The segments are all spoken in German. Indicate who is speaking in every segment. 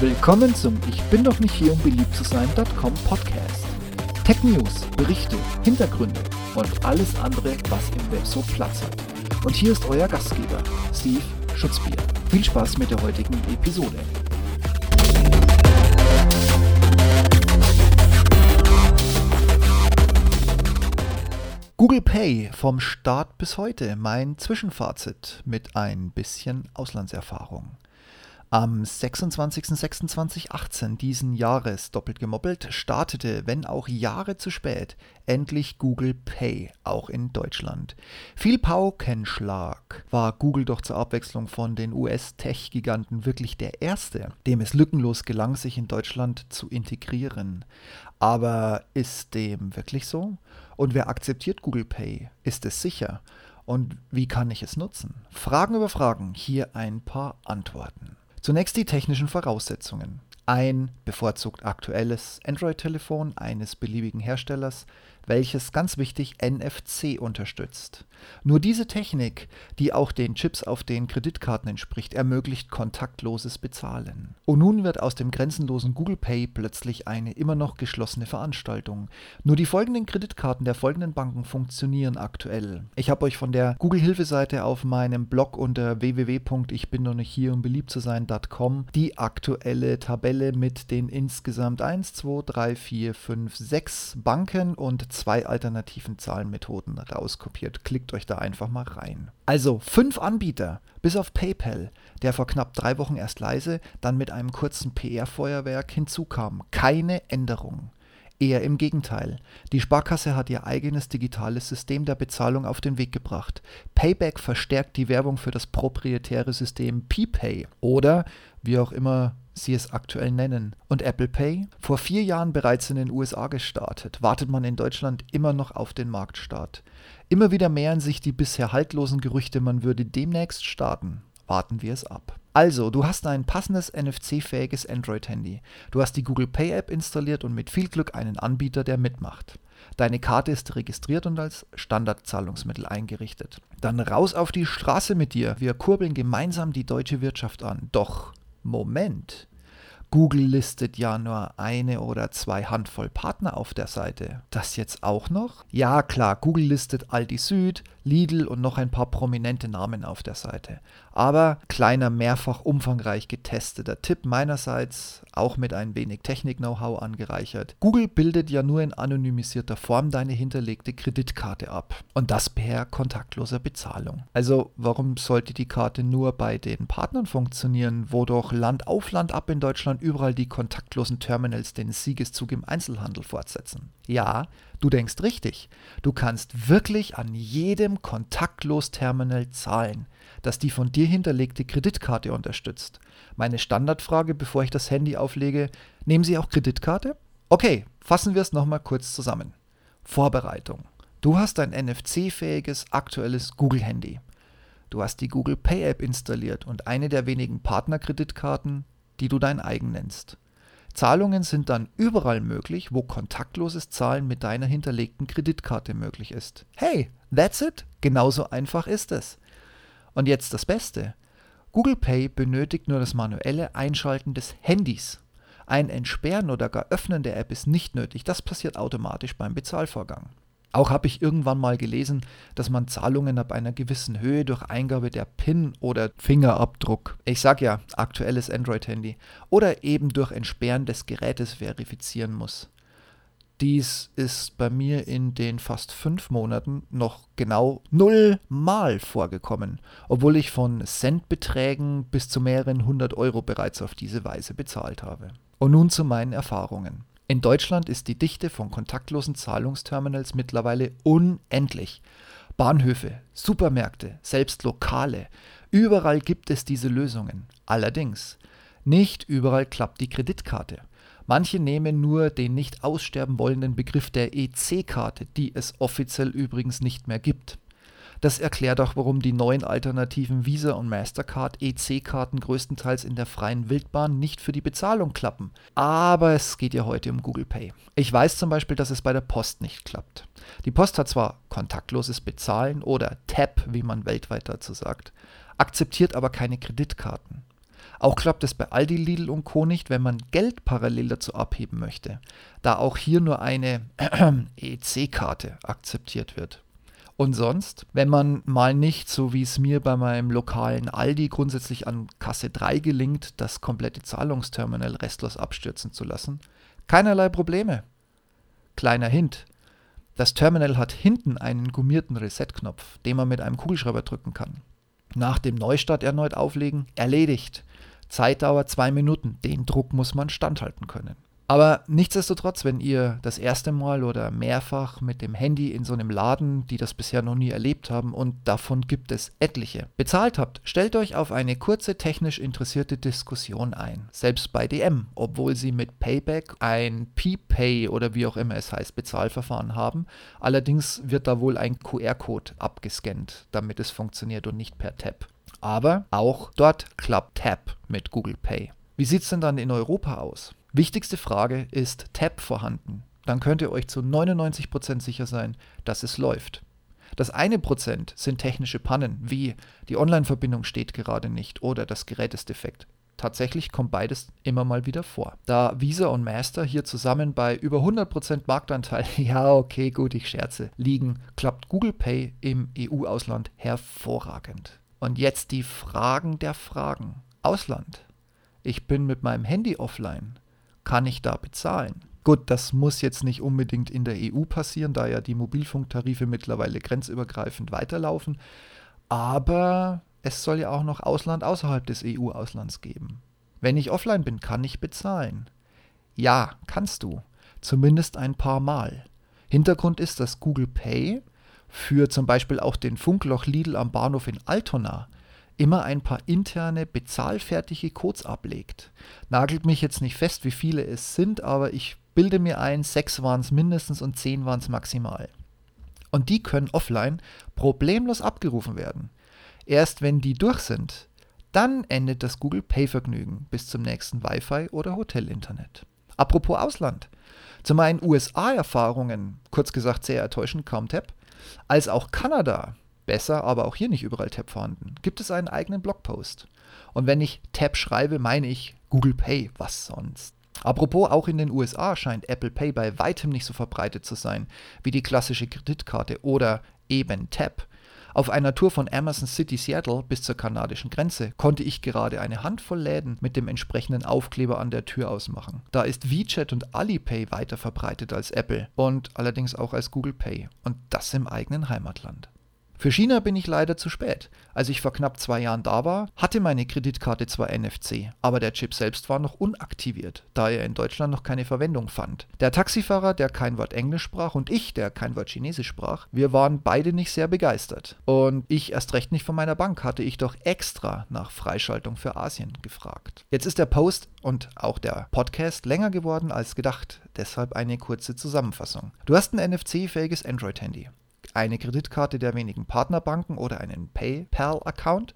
Speaker 1: Willkommen zum Ich bin doch nicht hier, um beliebt zu sein.com Podcast. Tech News, Berichte, Hintergründe und alles andere, was im Web so Platz hat. Und hier ist euer Gastgeber, Steve Schutzbier. Viel Spaß mit der heutigen Episode. Google Pay vom Start bis heute, mein Zwischenfazit mit ein bisschen Auslandserfahrung. Am 26.06.2018 diesen Jahres, doppelt gemoppelt, startete, wenn auch Jahre zu spät, endlich Google Pay, auch in Deutschland. Viel Paukenschlag war Google doch zur Abwechslung von den US-Tech-Giganten wirklich der erste, dem es lückenlos gelang, sich in Deutschland zu integrieren. Aber ist dem wirklich so? Und wer akzeptiert Google Pay? Ist es sicher? Und wie kann ich es nutzen? Fragen über Fragen, hier ein paar Antworten. Zunächst die technischen Voraussetzungen. Ein bevorzugt aktuelles Android-Telefon eines beliebigen Herstellers, welches ganz wichtig NFC unterstützt. Nur diese Technik, die auch den Chips auf den Kreditkarten entspricht, ermöglicht kontaktloses Bezahlen. Und nun wird aus dem grenzenlosen Google Pay plötzlich eine immer noch geschlossene Veranstaltung. Nur die folgenden Kreditkarten der folgenden Banken funktionieren aktuell. Ich habe euch von der Google-Hilfeseite auf meinem Blog unter www.ich noch nicht hier um beliebt zu sein.com die aktuelle Tabelle mit den insgesamt 1, 2, 3, 4, 5, 6 Banken und zwei alternativen Zahlenmethoden rauskopiert. Klickt euch da einfach mal rein. Also fünf Anbieter, bis auf PayPal, der vor knapp drei Wochen erst leise, dann mit einem kurzen PR-Feuerwerk hinzukam. Keine Änderung. Eher im Gegenteil. Die Sparkasse hat ihr eigenes digitales System der Bezahlung auf den Weg gebracht. Payback verstärkt die Werbung für das proprietäre System PPay oder wie auch immer sie es aktuell nennen. Und Apple Pay? Vor vier Jahren bereits in den USA gestartet, wartet man in Deutschland immer noch auf den Marktstart. Immer wieder mehren sich die bisher haltlosen Gerüchte, man würde demnächst starten. Warten wir es ab. Also, du hast ein passendes NFC-fähiges Android-Handy. Du hast die Google Pay App installiert und mit viel Glück einen Anbieter, der mitmacht. Deine Karte ist registriert und als Standardzahlungsmittel eingerichtet. Dann raus auf die Straße mit dir. Wir kurbeln gemeinsam die deutsche Wirtschaft an. Doch, Moment. Google listet ja nur eine oder zwei Handvoll Partner auf der Seite. Das jetzt auch noch? Ja klar, Google listet Aldi Süd, Lidl und noch ein paar prominente Namen auf der Seite. Aber kleiner, mehrfach umfangreich getesteter Tipp meinerseits, auch mit ein wenig Technik-Know-how angereichert. Google bildet ja nur in anonymisierter Form deine hinterlegte Kreditkarte ab. Und das per kontaktloser Bezahlung. Also warum sollte die Karte nur bei den Partnern funktionieren, wo doch Land auf Land ab in Deutschland überall die kontaktlosen Terminals den Siegeszug im Einzelhandel fortsetzen? Ja, Du denkst richtig. Du kannst wirklich an jedem Kontaktlos-Terminal zahlen, das die von dir hinterlegte Kreditkarte unterstützt. Meine Standardfrage, bevor ich das Handy auflege, nehmen Sie auch Kreditkarte? Okay, fassen wir es nochmal kurz zusammen. Vorbereitung. Du hast ein NFC-fähiges aktuelles Google-Handy. Du hast die Google Pay App installiert und eine der wenigen Partnerkreditkarten, die du dein eigen nennst. Zahlungen sind dann überall möglich, wo kontaktloses Zahlen mit deiner hinterlegten Kreditkarte möglich ist. Hey, that's it. Genauso einfach ist es. Und jetzt das Beste. Google Pay benötigt nur das manuelle Einschalten des Handys. Ein Entsperren oder gar Öffnen der App ist nicht nötig, das passiert automatisch beim Bezahlvorgang. Auch habe ich irgendwann mal gelesen, dass man Zahlungen ab einer gewissen Höhe durch Eingabe der PIN oder Fingerabdruck, ich sag ja, aktuelles Android-Handy, oder eben durch Entsperren des Gerätes verifizieren muss. Dies ist bei mir in den fast fünf Monaten noch genau nullmal vorgekommen, obwohl ich von Centbeträgen bis zu mehreren hundert Euro bereits auf diese Weise bezahlt habe. Und nun zu meinen Erfahrungen. In Deutschland ist die Dichte von kontaktlosen Zahlungsterminals mittlerweile unendlich. Bahnhöfe, Supermärkte, selbst Lokale, überall gibt es diese Lösungen. Allerdings, nicht überall klappt die Kreditkarte. Manche nehmen nur den nicht aussterben wollenden Begriff der EC-Karte, die es offiziell übrigens nicht mehr gibt. Das erklärt auch, warum die neuen alternativen Visa und Mastercard EC-Karten größtenteils in der freien Wildbahn nicht für die Bezahlung klappen. Aber es geht ja heute um Google Pay. Ich weiß zum Beispiel, dass es bei der Post nicht klappt. Die Post hat zwar kontaktloses Bezahlen oder TAP, wie man weltweit dazu sagt, akzeptiert aber keine Kreditkarten. Auch klappt es bei Aldi, Lidl und Co. nicht, wenn man Geld parallel dazu abheben möchte, da auch hier nur eine EC-Karte akzeptiert wird. Und sonst, wenn man mal nicht, so wie es mir bei meinem lokalen Aldi grundsätzlich an Kasse 3 gelingt, das komplette Zahlungsterminal restlos abstürzen zu lassen, keinerlei Probleme. Kleiner Hint. Das Terminal hat hinten einen gummierten Reset-Knopf, den man mit einem Kugelschreiber drücken kann. Nach dem Neustart erneut auflegen, erledigt. Zeitdauer zwei Minuten. Den Druck muss man standhalten können. Aber nichtsdestotrotz, wenn ihr das erste Mal oder mehrfach mit dem Handy in so einem Laden, die das bisher noch nie erlebt haben, und davon gibt es etliche, bezahlt habt, stellt euch auf eine kurze technisch interessierte Diskussion ein. Selbst bei DM, obwohl sie mit Payback ein P-Pay oder wie auch immer es heißt, Bezahlverfahren haben. Allerdings wird da wohl ein QR-Code abgescannt, damit es funktioniert und nicht per Tab. Aber auch dort klappt Tap mit Google Pay. Wie sieht es denn dann in Europa aus? Wichtigste Frage, ist Tab vorhanden? Dann könnt ihr euch zu 99% sicher sein, dass es läuft. Das eine Prozent sind technische Pannen, wie die Online-Verbindung steht gerade nicht oder das Gerät ist defekt. Tatsächlich kommt beides immer mal wieder vor. Da Visa und Master hier zusammen bei über 100% Marktanteil, ja okay, gut, ich scherze, liegen, klappt Google Pay im EU-Ausland hervorragend. Und jetzt die Fragen der Fragen. Ausland. Ich bin mit meinem Handy offline kann ich da bezahlen? Gut, das muss jetzt nicht unbedingt in der EU passieren, da ja die Mobilfunktarife mittlerweile grenzübergreifend weiterlaufen, aber es soll ja auch noch Ausland außerhalb des EU-Auslands geben. Wenn ich offline bin, kann ich bezahlen. Ja, kannst du. Zumindest ein paar Mal. Hintergrund ist, dass Google Pay für zum Beispiel auch den Funkloch Lidl am Bahnhof in Altona immer ein paar interne bezahlfertige Codes ablegt. Nagelt mich jetzt nicht fest, wie viele es sind, aber ich bilde mir ein, sechs waren es mindestens und zehn waren es maximal. Und die können offline problemlos abgerufen werden. Erst wenn die durch sind, dann endet das Google Pay-Vergnügen bis zum nächsten Wi-Fi oder Hotel-Internet. Apropos Ausland. Zu meinen USA-Erfahrungen, kurz gesagt sehr enttäuschend, kaum Tap, als auch Kanada besser, aber auch hier nicht überall Tab vorhanden, gibt es einen eigenen Blogpost. Und wenn ich Tab schreibe, meine ich Google Pay, was sonst. Apropos, auch in den USA scheint Apple Pay bei weitem nicht so verbreitet zu sein wie die klassische Kreditkarte oder eben Tab. Auf einer Tour von Amazon City Seattle bis zur kanadischen Grenze konnte ich gerade eine Handvoll Läden mit dem entsprechenden Aufkleber an der Tür ausmachen. Da ist WeChat und Alipay weiter verbreitet als Apple und allerdings auch als Google Pay und das im eigenen Heimatland. Für China bin ich leider zu spät. Als ich vor knapp zwei Jahren da war, hatte meine Kreditkarte zwar NFC, aber der Chip selbst war noch unaktiviert, da er in Deutschland noch keine Verwendung fand. Der Taxifahrer, der kein Wort Englisch sprach und ich, der kein Wort Chinesisch sprach, wir waren beide nicht sehr begeistert. Und ich erst recht nicht von meiner Bank hatte ich doch extra nach Freischaltung für Asien gefragt. Jetzt ist der Post und auch der Podcast länger geworden als gedacht, deshalb eine kurze Zusammenfassung. Du hast ein NFC-fähiges Android-Handy eine Kreditkarte der wenigen Partnerbanken oder einen PayPal-Account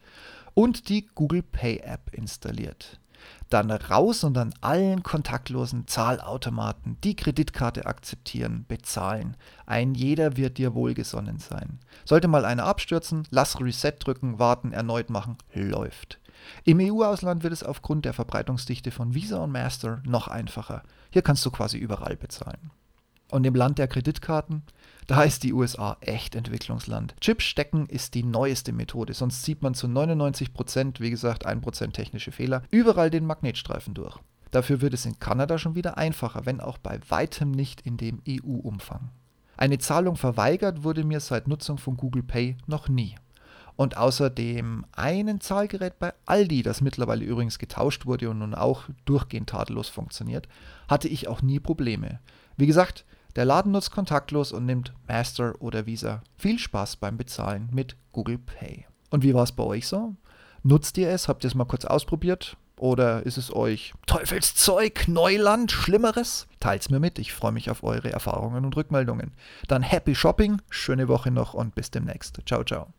Speaker 1: und die Google Pay App installiert. Dann raus und an allen kontaktlosen Zahlautomaten die Kreditkarte akzeptieren, bezahlen. Ein jeder wird dir wohlgesonnen sein. Sollte mal einer abstürzen, lass Reset drücken, warten, erneut machen, läuft. Im EU-Ausland wird es aufgrund der Verbreitungsdichte von Visa und Master noch einfacher. Hier kannst du quasi überall bezahlen. Und im Land der Kreditkarten, da ist die USA echt Entwicklungsland. Chips stecken ist die neueste Methode, sonst zieht man zu 99%, wie gesagt 1% technische Fehler, überall den Magnetstreifen durch. Dafür wird es in Kanada schon wieder einfacher, wenn auch bei weitem nicht in dem EU-Umfang. Eine Zahlung verweigert wurde mir seit Nutzung von Google Pay noch nie. Und außer dem einen Zahlgerät bei Aldi, das mittlerweile übrigens getauscht wurde und nun auch durchgehend tadellos funktioniert, hatte ich auch nie Probleme. Wie gesagt, der Laden nutzt kontaktlos und nimmt Master oder Visa. Viel Spaß beim Bezahlen mit Google Pay. Und wie war es bei euch so? Nutzt ihr es? Habt ihr es mal kurz ausprobiert? Oder ist es euch Teufelszeug, Neuland, Schlimmeres? Teilt's mir mit, ich freue mich auf eure Erfahrungen und Rückmeldungen. Dann happy Shopping, schöne Woche noch und bis demnächst. Ciao, ciao.